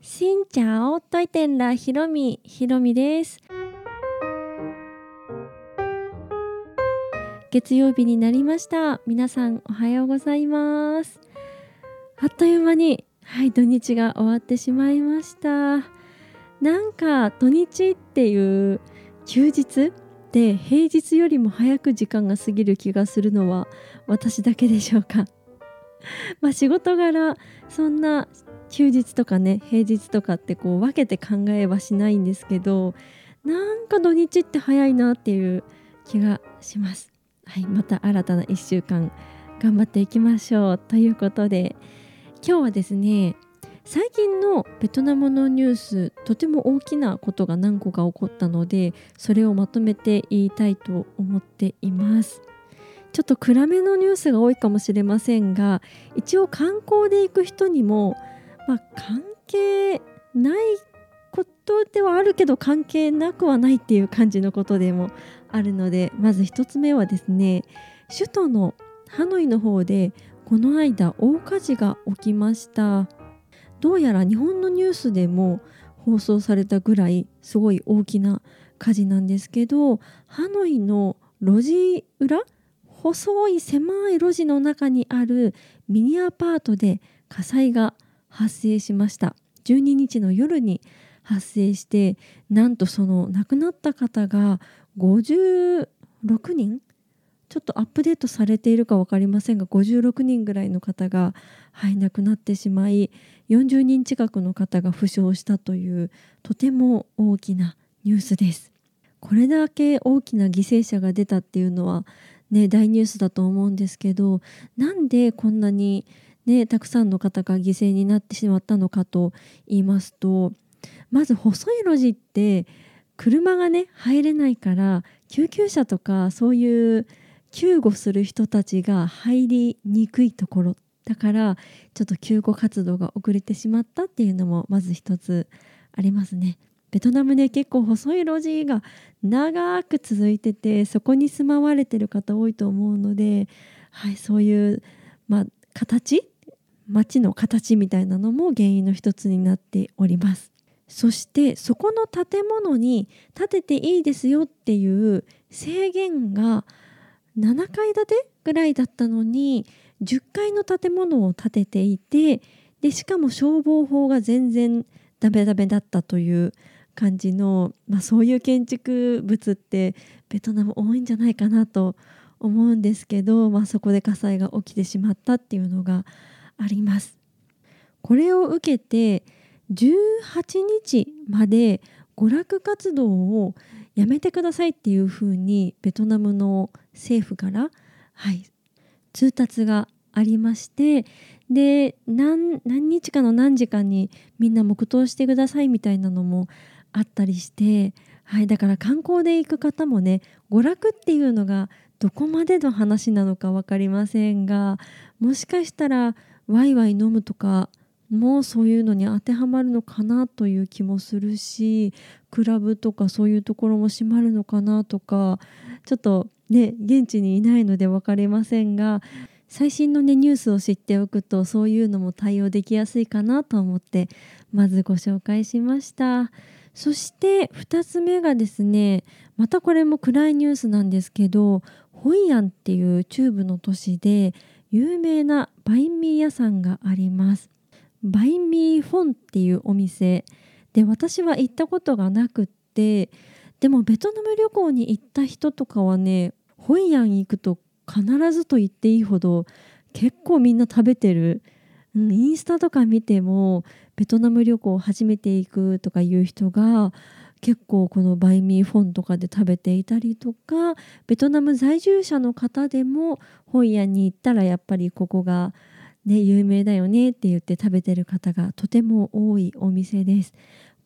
しんちゃおといてんらひろみひろみです。月曜日になりました。皆さんおはようございます。あっという間にはい土日が終わってしまいました。なんか土日っていう休日で平日よりも早く時間が過ぎる気がするのは私だけでしょうか。まあ仕事柄そんな休日とかね平日とかってこう分けて考えはしないんですけどなんか土日って早いなっていう気がします。はい、また新たな1週間頑張っていきましょうということで今日はですね最近のベトナムのニュースとても大きなことが何個か起こったのでそれをまとめて言いたいと思っています。ちょっと暗めのニュースが多いかもしれませんが一応観光で行く人にも、まあ、関係ないことではあるけど関係なくはないっていう感じのことでもあるのでまず1つ目はですね首都のハノイの方でこの間大火事が起きました。どうやら日本のニュースでも放送されたぐらいすごい大きな火事なんですけどハノイの路地裏？細い狭い路地の中にあるミニアパートで火災が発生しました12日の夜に発生してなんとその亡くなった方が56人ちょっとアップデートされているか分かりませんが56人ぐらいの方が、はい、亡くなってしまい40人近くの方が負傷したというとても大きなニュースです。これだけ大きな犠牲者が出たっていうのはね、大ニュースだと思うんですけどなんでこんなに、ね、たくさんの方が犠牲になってしまったのかと言いますとまず細い路地って車がね入れないから救急車とかそういう救護する人たちが入りにくいところだからちょっと救護活動が遅れてしまったっていうのもまず一つありますね。ベトナムね結構細い路地が長く続いててそこに住まわれてる方多いと思うので、はい、そういう、まあ、形街の形みたいなのも原因の一つになっております。そしてそこの建物に建てていいですよっていう制限が7階建てぐらいだったのに10階の建物を建てていてでしかも消防法が全然ダメダメだったという感じの、まあ、そういう建築物ってベトナム多いんじゃないかなと思うんですけど、まあ、そこで火災が起きてしまったっていうのがあります。これを受けて18日まで娯楽活動をやめてくださいっていうふうにベトナムの政府から、はい、通達がありましてで何日かの何時間にみんな黙祷してくださいみたいなのもあったりして、はい、だから観光で行く方もね娯楽っていうのがどこまでの話なのか分かりませんがもしかしたらワイワイ飲むとかもそういうのに当てはまるのかなという気もするしクラブとかそういうところも閉まるのかなとかちょっとね現地にいないので分かりませんが最新の、ね、ニュースを知っておくとそういうのも対応できやすいかなと思ってまずご紹介しました。そして2つ目がですねまたこれも暗いニュースなんですけどホイアンっていう中部の都市で有名なバインミー屋さんがあります。バインミーフォンっていうお店。で私は行ったことがなくって。でもベトナム旅行に行った人とかはねホイアン行くと必ずと言っていいほど結構みんな食べてる、うん、インスタとか見てもベトナム旅行を初めて行くとかいう人が結構このバイミーフォンとかで食べていたりとかベトナム在住者の方でも本屋に行ったらやっぱりここが、ね、有名だよねって言って食べてる方がとても多いお店です。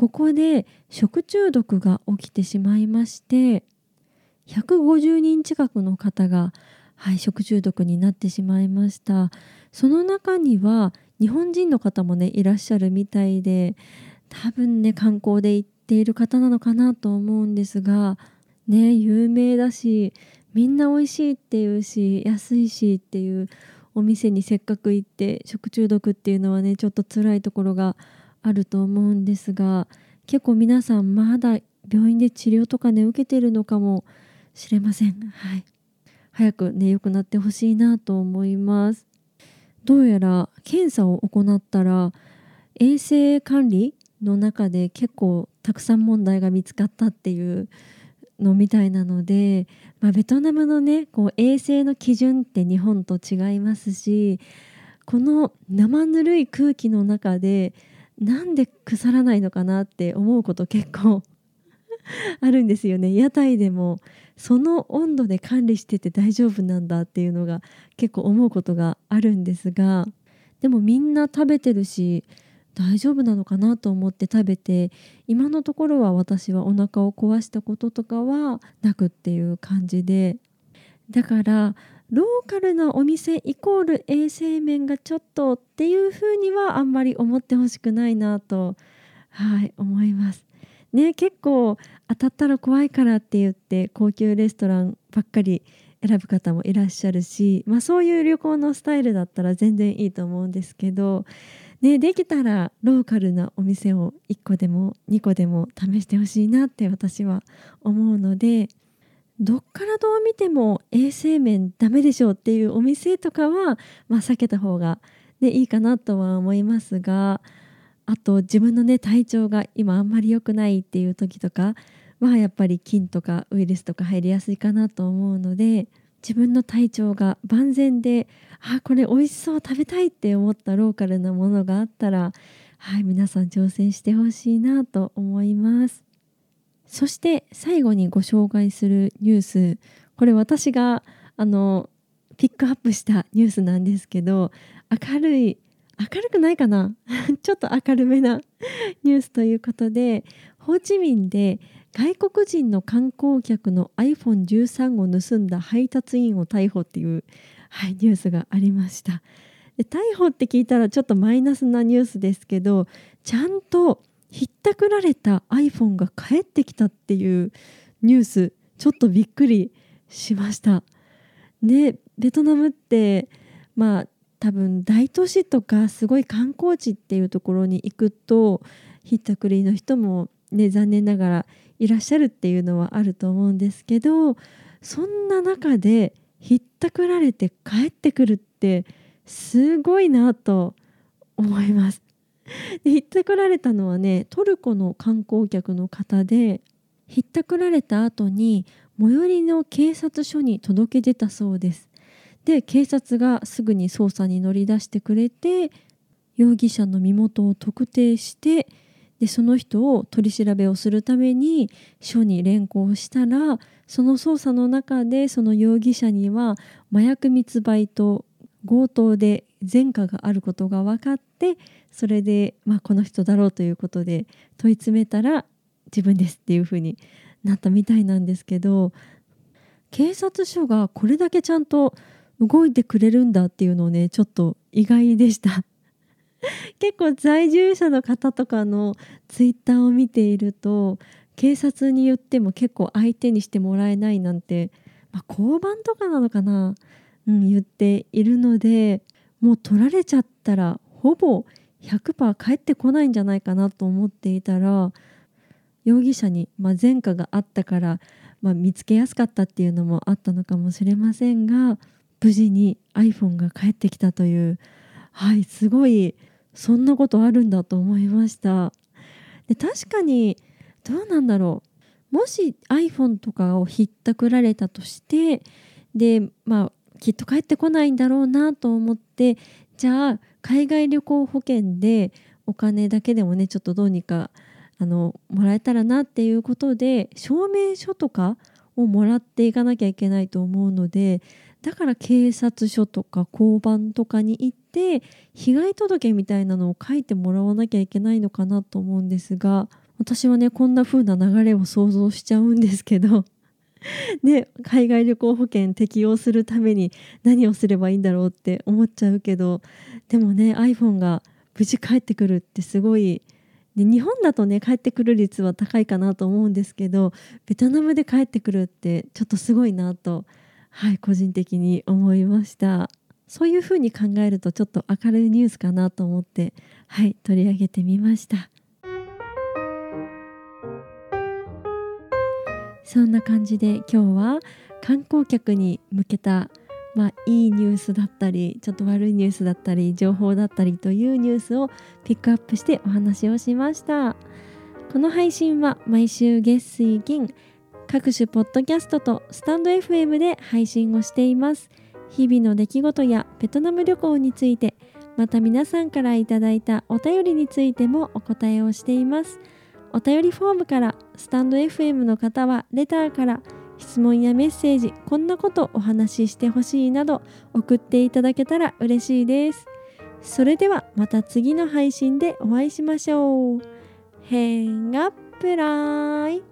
ここで食中毒が起きてしまいまして150人近くの方が、はい、食中毒になってしまいましたその中には日本人の方もねいらっしゃるみたいで多分ね観光で行っている方なのかなと思うんですがね有名だしみんな美味しいっていうし安いしっていうお店にせっかく行って食中毒っていうのはねちょっと辛いところがあると思うんですが結構皆さんまだ病院で治療とかね受けてるのかもしれません。はい、早くね良くなってほしいなと思います。どうやら検査を行ったら衛生管理の中で結構たくさん問題が見つかったっていうのみたいなので、まあ、ベトナムのねこう衛生の基準って日本と違いますしこの生ぬるい空気の中でなんで腐らないのかなって思うこと結構 あるんですよね。屋台でもその温度で管理してて大丈夫なんだっていうのが結構思うことがあるんですがでもみんな食べてるし大丈夫なのかなと思って食べて今のところは私はお腹を壊したこととかはなくっていう感じでだからローカルなお店イコール衛生面がちょっとっていうふうにはあんまり思ってほしくないなとはい思います。ね結構当たったら怖いからって言って高級レストランばっかり選ぶ方もいらっしゃるし、まあ、そういう旅行のスタイルだったら全然いいと思うんですけどね、できたらローカルなお店を1個でも2個でも試してほしいなって私は思うのでどっからどう見ても衛生面ダメでしょうっていうお店とかは、まあ、避けた方が、ね、いいかなとは思いますがあと自分のね体調が今あんまり良くないっていう時とかはやっぱり菌とかウイルスとか入りやすいかなと思うので自分の体調が万全であこれ美味しそう食べたいって思ったローカルなものがあったらはい皆さん挑戦してほしいなと思います。そして最後にご紹介するニュース。これ私があのピックアップしたニュースなんですけど明るい明るくないかな？ちょっと明るめなニュースということでホーチミンで外国人の観光客の iPhone13 を盗んだ配達員を逮捕っていう、はい、ニュースがありました。で逮捕って聞いたらちょっとマイナスなニュースですけどちゃんとひったくられた iPhone が返ってきたっていうニュースちょっとびっくりしました。ねベトナムってまあ多分大都市とかすごい観光地っていうところに行くとひったくりの人もね残念ながらいらっしゃるっていうのはあると思うんですけどそんな中でひったくられて帰ってくるってすごいなと思います。でひったくられたのはねトルコの観光客の方でひったくられた後に最寄りの警察署に届け出たそうです。で警察がすぐに捜査に乗り出してくれて容疑者の身元を特定してでその人を取り調べをするために署に連行したらその捜査の中でその容疑者には麻薬密売と強盗で前科があることが分かってそれで、まあ、この人だろうということで問い詰めたら自分ですっていうふうになったみたいなんですけど警察署がこれだけちゃんと動いてくれるんだっていうのをねちょっと意外でした。結構在住者の方とかのツイッターを見ていると警察に言っても結構相手にしてもらえないなんて、まあ、交番とかなのかな、うん、言っているのでもう取られちゃったらほぼ100%返ってこないんじゃないかなと思っていたら容疑者に、まあ、前科があったから、まあ、見つけやすかったっていうのもあったのかもしれませんが無事に iPhone が返ってきたというはいすごいそんなことあるんだと思いました。で確かにどうなんだろう。もし iPhone とかをひったくられたとしてでまあきっと帰ってこないんだろうなと思ってじゃあ海外旅行保険でお金だけでもねちょっとどうにかあのもらえたらなっていうことで証明書とかをもらっていかなきゃいけないと思うのでだから警察署とか交番とかに行って被害届みたいなのを書いてもらわなきゃいけないのかなと思うんですが私はねこんな風な流れを想像しちゃうんですけど ね、海外旅行保険適用するために何をすればいいんだろうって思っちゃうけどでもね iPhone が無事帰ってくるってすごいで日本だとね帰ってくる率は高いかなと思うんですけどベトナムで帰ってくるってちょっとすごいなとはい個人的に思いました。そういうふうに考えるとちょっと明るいニュースかなと思ってはい取り上げてみました。そんな感じで今日は観光客に向けたまあ、いいニュースだったりちょっと悪いニュースだったり情報だったりというニュースをピックアップしてお話をしました。この配信は毎週月水金各種ポッドキャストとスタンド FM で配信をしています。日々の出来事やベトナム旅行についてまた皆さんからいただいたお便りについてもお答えをしています。お便りフォームからスタンド FM の方はレターから質問やメッセージこんなことお話ししてほしいなど送っていただけたら嬉しいです。それではまた次の配信でお会いしましょう。変がプライ